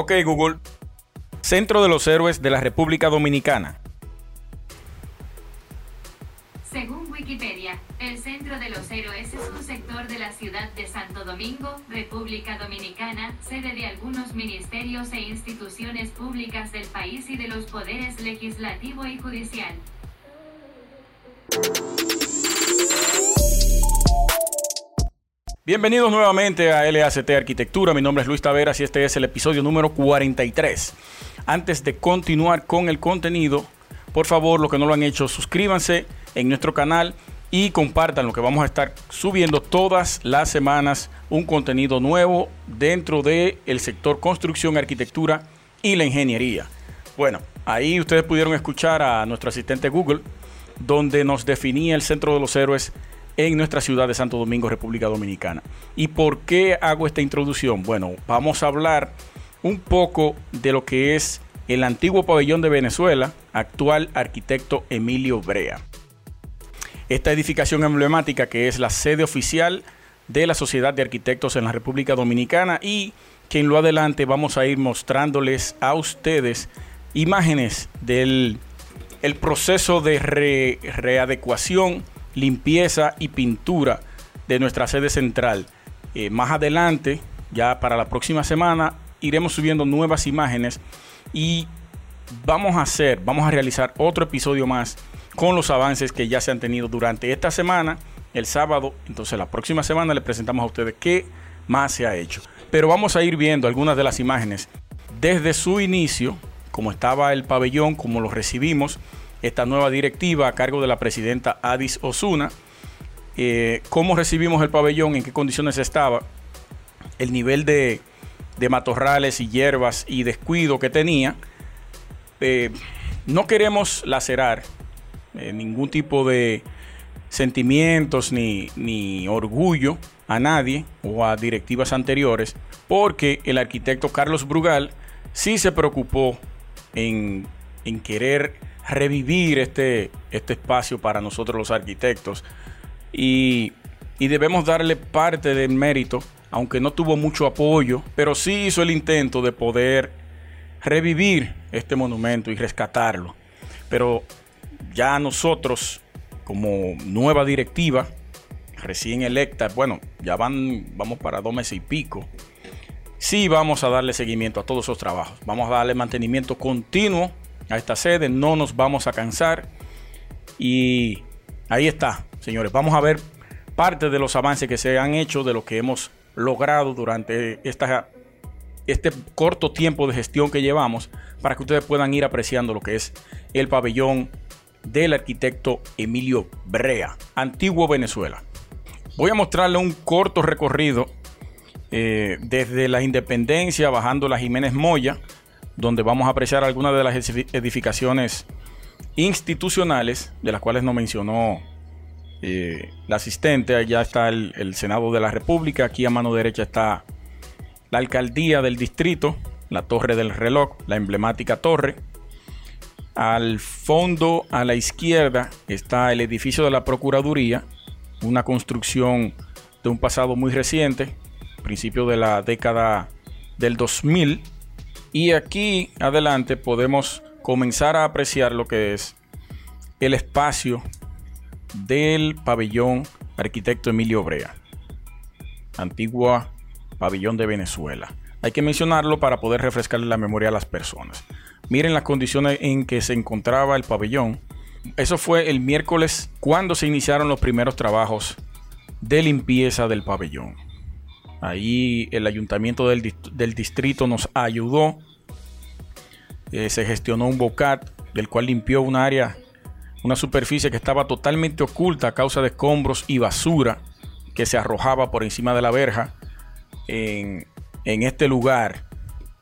Ok, Google. Centro de los Héroes de la República Dominicana. Según Wikipedia, el Centro de los Héroes es un sector de la ciudad de Santo Domingo, República Dominicana, sede de algunos ministerios e instituciones públicas del país y de los poderes legislativo y judicial. Bienvenidos nuevamente a LACT Arquitectura. Mi nombre es Luis Taveras y este es el episodio número 43. Antes de continuar con el contenido, por favor, los que no lo han hecho, suscríbanse en nuestro canal y compartan lo que vamos a estar subiendo todas las semanas un contenido nuevo dentro del el sector construcción, arquitectura y la ingeniería. Bueno, ahí ustedes pudieron escuchar a nuestro asistente Google, donde nos definía el centro de los héroes en nuestra ciudad de Santo Domingo, República Dominicana. ¿Y por qué hago esta introducción? Bueno, vamos a hablar un poco de lo que es el antiguo pabellón de Venezuela, actual arquitecto Emilio Brea. Esta edificación emblemática que es la sede oficial de la Sociedad de Arquitectos en la República Dominicana y que en lo adelante vamos a ir mostrándoles a ustedes imágenes del el proceso de readecuación limpieza y pintura de nuestra sede central. Eh, más adelante, ya para la próxima semana, iremos subiendo nuevas imágenes y vamos a hacer, vamos a realizar otro episodio más con los avances que ya se han tenido durante esta semana, el sábado. Entonces la próxima semana les presentamos a ustedes qué más se ha hecho. Pero vamos a ir viendo algunas de las imágenes desde su inicio, como estaba el pabellón, como lo recibimos esta nueva directiva a cargo de la presidenta Adis Osuna. Eh, cómo recibimos el pabellón, en qué condiciones estaba, el nivel de, matorrales y hierbas y descuido que tenía. Eh, no queremos lacerar eh, ningún tipo de sentimientos ni, ni orgullo a nadie o a directivas anteriores, porque el arquitecto Carlos Brugal sí se preocupó en, en querer revivir este, este espacio para nosotros los arquitectos y, debemos darle parte del mérito, aunque no tuvo mucho apoyo, pero sí hizo el intento de poder revivir este monumento y rescatarlo. Pero ya nosotros, como nueva directiva, recién electa, bueno, ya van, vamos para dos meses y pico, sí vamos a darle seguimiento a todos esos trabajos. Vamos a darle mantenimiento continuo a esta sede, no nos vamos a cansar. Y ahí está, señores, vamos a ver parte de los avances que se han hecho, de lo que hemos logrado durante esta, este corto tiempo de gestión que llevamos, para que ustedes puedan ir apreciando lo que es el pabellón del arquitecto Emilio Brea, antiguo Venezuela. Voy a mostrarle un corto recorrido eh, desde la Independencia, bajando la Jiménez Moya, donde vamos a apreciar algunas de las edificaciones institucionales, de las cuales nos mencionó eh, la asistente. Allá está el, Senado de la República, aquí a mano derecha está la alcaldía del distrito, la torre del reloj, la emblemática torre. Al fondo, a la izquierda, está el edificio de la Procuraduría, una construcción de un pasado muy reciente, principio de la década del 2000 y aquí adelante podemos comenzar a apreciar lo que es el espacio del pabellón arquitecto Emilio Brea, antigua pabellón de Venezuela. Hay que mencionarlo para poder refrescarle la memoria a las personas. Miren las condiciones en que se encontraba el pabellón. Eso fue el miércoles cuando se iniciaron los primeros trabajos de limpieza del pabellón. Ahí el ayuntamiento del, distrito nos ayudó. Eh, se gestionó un bocat del cual limpió un área, una superficie que estaba totalmente oculta a causa de escombros y basura que se arrojaba por encima de la verja en, este lugar.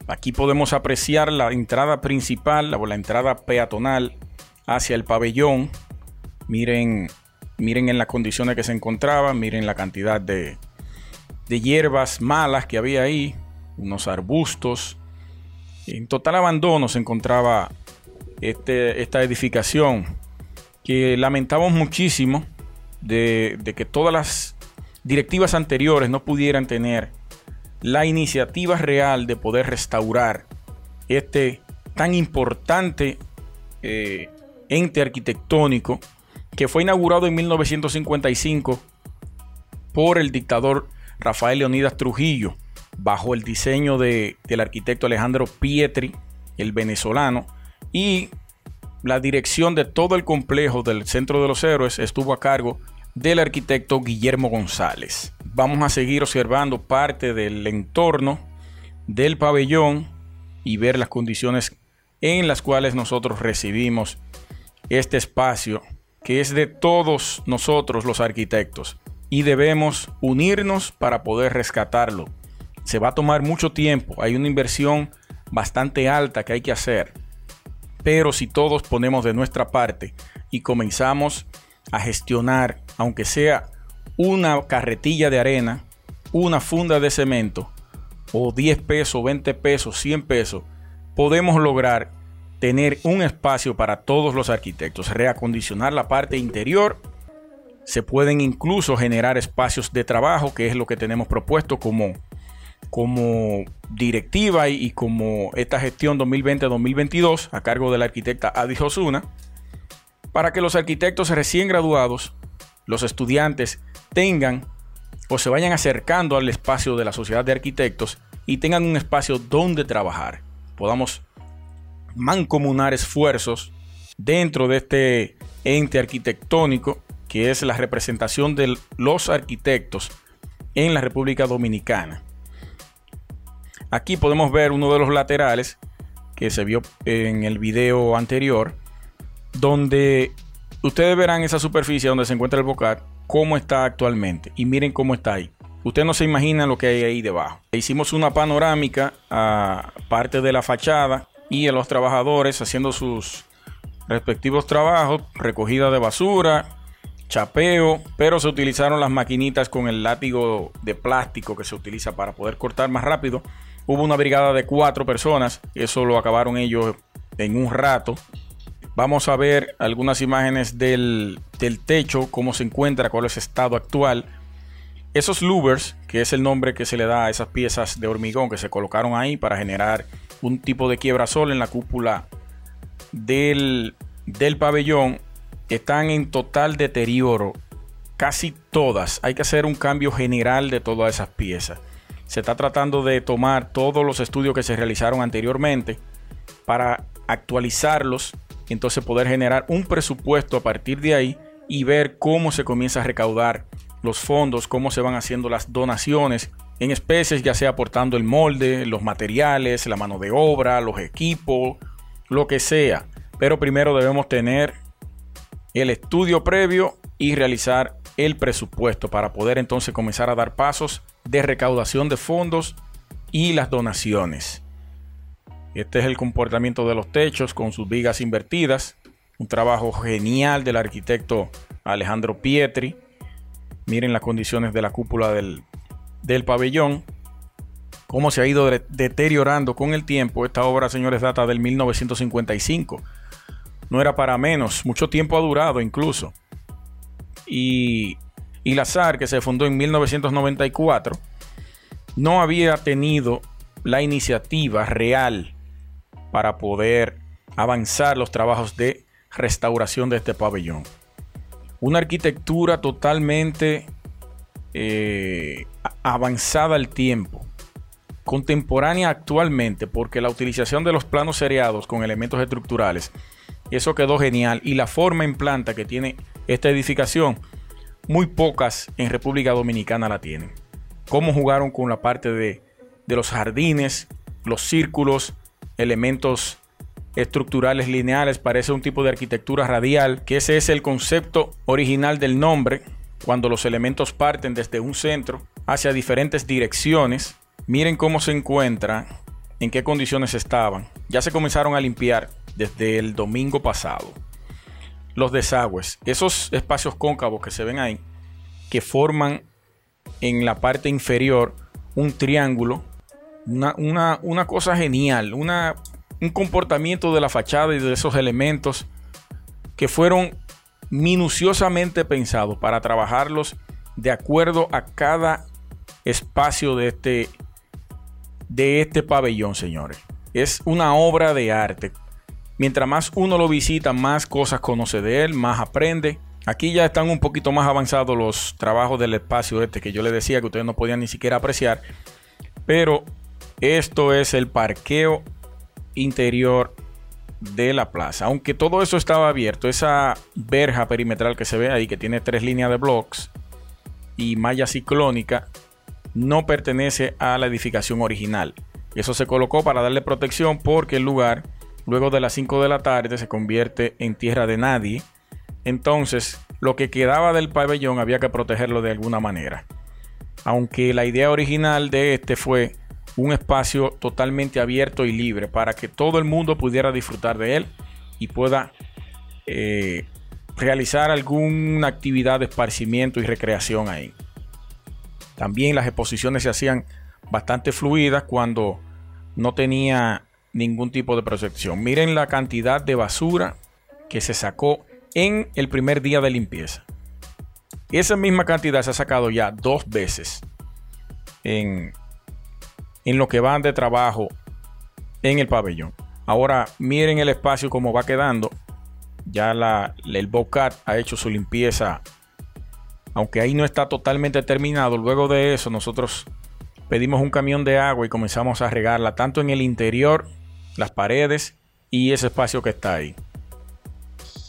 Aquí podemos apreciar la entrada principal, la, la entrada peatonal hacia el pabellón. Miren, miren en las condiciones que se encontraba, miren la cantidad de, de hierbas malas que había ahí, unos arbustos. En total abandono se encontraba este, esta edificación que lamentamos muchísimo de, que todas las directivas anteriores no pudieran tener la iniciativa real de poder restaurar este tan importante eh, ente arquitectónico que fue inaugurado en 1955 por el dictador Rafael Leonidas Trujillo, bajo el diseño de, del arquitecto Alejandro Pietri, el venezolano, y la dirección de todo el complejo del Centro de los Héroes estuvo a cargo del arquitecto Guillermo González. Vamos a seguir observando parte del entorno del pabellón y ver las condiciones en las cuales nosotros recibimos este espacio que es de todos nosotros los arquitectos y debemos unirnos para poder rescatarlo. Se va a tomar mucho tiempo, hay una inversión bastante alta que hay que hacer, pero si todos ponemos de nuestra parte y comenzamos a gestionar, aunque sea una carretilla de arena, una funda de cemento, o 10 pesos, 20 pesos, 100 pesos, podemos lograr tener un espacio para todos los arquitectos, reacondicionar la parte interior. Se pueden incluso generar espacios de trabajo, que es lo que tenemos propuesto como, como directiva y, como esta gestión 2020-2022 a cargo de la arquitecta Adi Osuna, para que los arquitectos recién graduados, los estudiantes, tengan o se vayan acercando al espacio de la sociedad de arquitectos y tengan un espacio donde trabajar. Podamos mancomunar esfuerzos dentro de este ente arquitectónico que es la representación de los arquitectos en la República Dominicana. Aquí podemos ver uno de los laterales que se vio en el video anterior, donde ustedes verán esa superficie donde se encuentra el bocat, cómo está actualmente. Y miren cómo está ahí. Usted no se imagina lo que hay ahí debajo. Hicimos una panorámica a parte de la fachada y a los trabajadores haciendo sus respectivos trabajos, recogida de basura, chapeo, pero se utilizaron las maquinitas con el látigo de plástico que se utiliza para poder cortar más rápido. Hubo una brigada de cuatro personas, eso lo acabaron ellos en un rato. Vamos a ver algunas imágenes del, del techo, cómo se encuentra, cuál es su estado actual. Esos louvers, que es el nombre que se le da a esas piezas de hormigón que se colocaron ahí para generar un tipo de quiebrasol en la cúpula del, del pabellón están en total deterioro. Casi todas. Hay que hacer un cambio general de todas esas piezas. Se está tratando de tomar todos los estudios que se realizaron anteriormente para actualizarlos y entonces poder generar un presupuesto a partir de ahí y ver cómo se comienza a recaudar los fondos, cómo se van haciendo las donaciones en especies, ya sea aportando el molde, los materiales, la mano de obra, los equipos, lo que sea. Pero primero debemos tener el estudio previo y realizar el presupuesto para poder entonces comenzar a dar pasos de recaudación de fondos y las donaciones. Este es el comportamiento de los techos con sus vigas invertidas. Un trabajo genial del arquitecto Alejandro Pietri. Miren las condiciones de la cúpula del, del pabellón, cómo se ha ido deteriorando con el tiempo. Esta obra, señores, data del 1955. No era para menos, mucho tiempo ha durado incluso. Y, y la que se fundó en 1994, no había tenido la iniciativa real para poder avanzar los trabajos de restauración de este pabellón. Una arquitectura totalmente eh, avanzada al tiempo, contemporánea actualmente, porque la utilización de los planos seriados con elementos estructurales, eso quedó genial. Y la forma en planta que tiene esta edificación, muy pocas en República Dominicana la tienen. Cómo jugaron con la parte de, de los jardines, los círculos, elementos estructurales lineales, parece un tipo de arquitectura radial, que ese es el concepto original del nombre, cuando los elementos parten desde un centro hacia diferentes direcciones. Miren cómo se encuentra, en qué condiciones estaban. Ya se comenzaron a limpiar desde el domingo pasado. Los desagües, esos espacios cóncavos que se ven ahí, que forman en la parte inferior un triángulo, una, una cosa genial, una, un comportamiento de la fachada y de esos elementos que fueron minuciosamente pensados para trabajarlos de acuerdo a cada espacio de este de este pabellón, señores. Es una obra de arte. Mientras más uno lo visita, más cosas conoce de él, más aprende. Aquí ya están un poquito más avanzados los trabajos del espacio este que yo les decía que ustedes no podían ni siquiera apreciar. Pero esto es el parqueo interior de la plaza. Aunque todo eso estaba abierto, esa verja perimetral que se ve ahí, que tiene tres líneas de blocks y malla ciclónica, no pertenece a la edificación original. Eso se colocó para darle protección porque el lugar, luego de las 5 de la tarde, se convierte en tierra de nadie. Entonces, lo que quedaba del pabellón había que protegerlo de alguna manera. Aunque la idea original de este fue un espacio totalmente abierto y libre para que todo el mundo pudiera disfrutar de él y pueda eh, realizar alguna actividad de esparcimiento y recreación ahí. También las exposiciones se hacían bastante fluidas cuando no tenía ningún tipo de protección. Miren la cantidad de basura que se sacó en el primer día de limpieza. Esa misma cantidad se ha sacado ya dos veces en, en lo que van de trabajo en el pabellón. Ahora miren el espacio como va quedando. Ya la, el Bocat ha hecho su limpieza aunque ahí no está totalmente terminado, luego de eso nosotros pedimos un camión de agua y comenzamos a regarla tanto en el interior, las paredes y ese espacio que está ahí.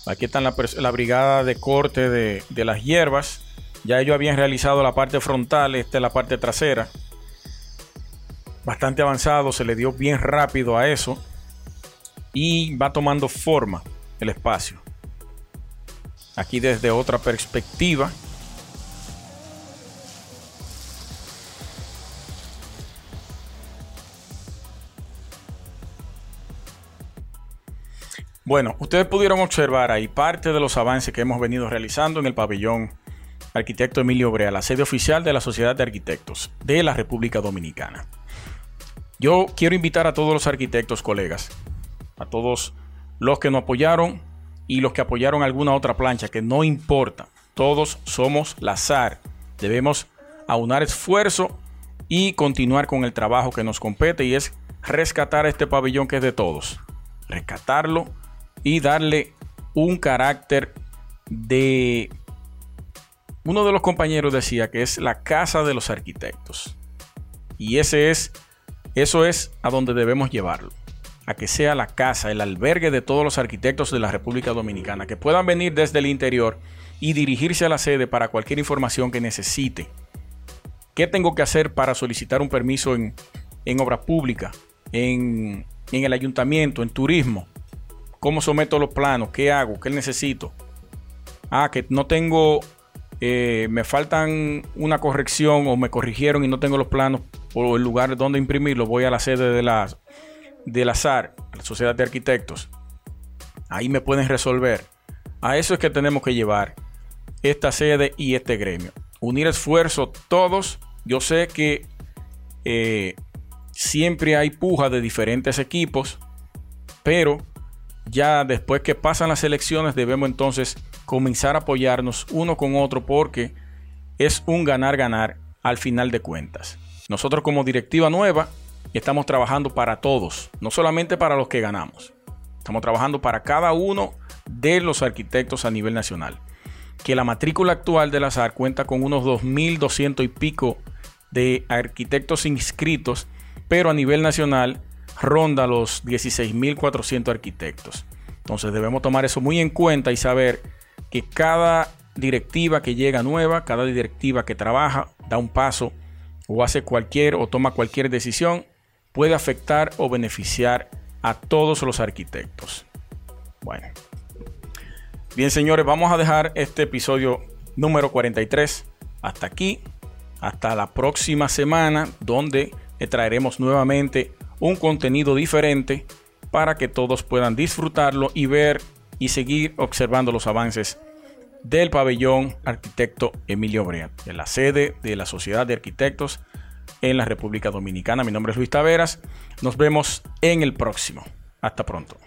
Aquí está la, brigada de corte de, de, las hierbas. Ya ellos habían realizado la parte frontal, esta es la parte trasera. Bastante avanzado, se le dio bien rápido a eso. Y va tomando forma el espacio. Aquí desde otra perspectiva Bueno, ustedes pudieron observar ahí parte de los avances que hemos venido realizando en el pabellón Arquitecto Emilio Brea, la sede oficial de la Sociedad de Arquitectos de la República Dominicana. Yo quiero invitar a todos los arquitectos, colegas, a todos los que nos apoyaron y los que apoyaron alguna otra plancha, que no importa, todos somos la SAR. Debemos aunar esfuerzo y continuar con el trabajo que nos compete y es rescatar este pabellón que es de todos. Rescatarlo y darle un carácter de... Uno de los compañeros decía que es la casa de los arquitectos. Y ese es, eso es a donde debemos llevarlo. A que sea la casa, el albergue de todos los arquitectos de la República Dominicana, que puedan venir desde el interior y dirigirse a la sede para cualquier información que necesite. ¿Qué tengo que hacer para solicitar un permiso en, en obra pública, en, en el ayuntamiento, en turismo? ¿Cómo someto los planos? ¿Qué hago? ¿Qué necesito? Ah, que no tengo, eh, me faltan una corrección o me corrigieron y no tengo los planos o el lugar donde imprimirlo. Voy a la sede de la, del azar, la Sociedad de Arquitectos. Ahí me pueden resolver. A eso es que tenemos que llevar esta sede y este gremio. Unir esfuerzos todos. Yo sé que eh, siempre hay puja de diferentes equipos, pero ya después que pasan las elecciones debemos entonces comenzar a apoyarnos uno con otro porque es un ganar-ganar al final de cuentas. Nosotros como directiva nueva estamos trabajando para todos, no solamente para los que ganamos. Estamos trabajando para cada uno de los arquitectos a nivel nacional. Que la matrícula actual de la cuenta con unos 2.200 y pico de arquitectos inscritos, pero a nivel nacional ronda los 16.400 arquitectos. Entonces debemos tomar eso muy en cuenta y saber que cada directiva que llega nueva, cada directiva que trabaja, da un paso o hace cualquier o toma cualquier decisión, puede afectar o beneficiar a todos los arquitectos. Bueno. Bien, señores, vamos a dejar este episodio número 43 hasta aquí. Hasta la próxima semana, donde traeremos nuevamente un contenido diferente para que todos puedan disfrutarlo y ver y seguir observando los avances del pabellón arquitecto Emilio Brea, de la sede de la Sociedad de Arquitectos en la República Dominicana. Mi nombre es Luis Taveras. Nos vemos en el próximo. Hasta pronto.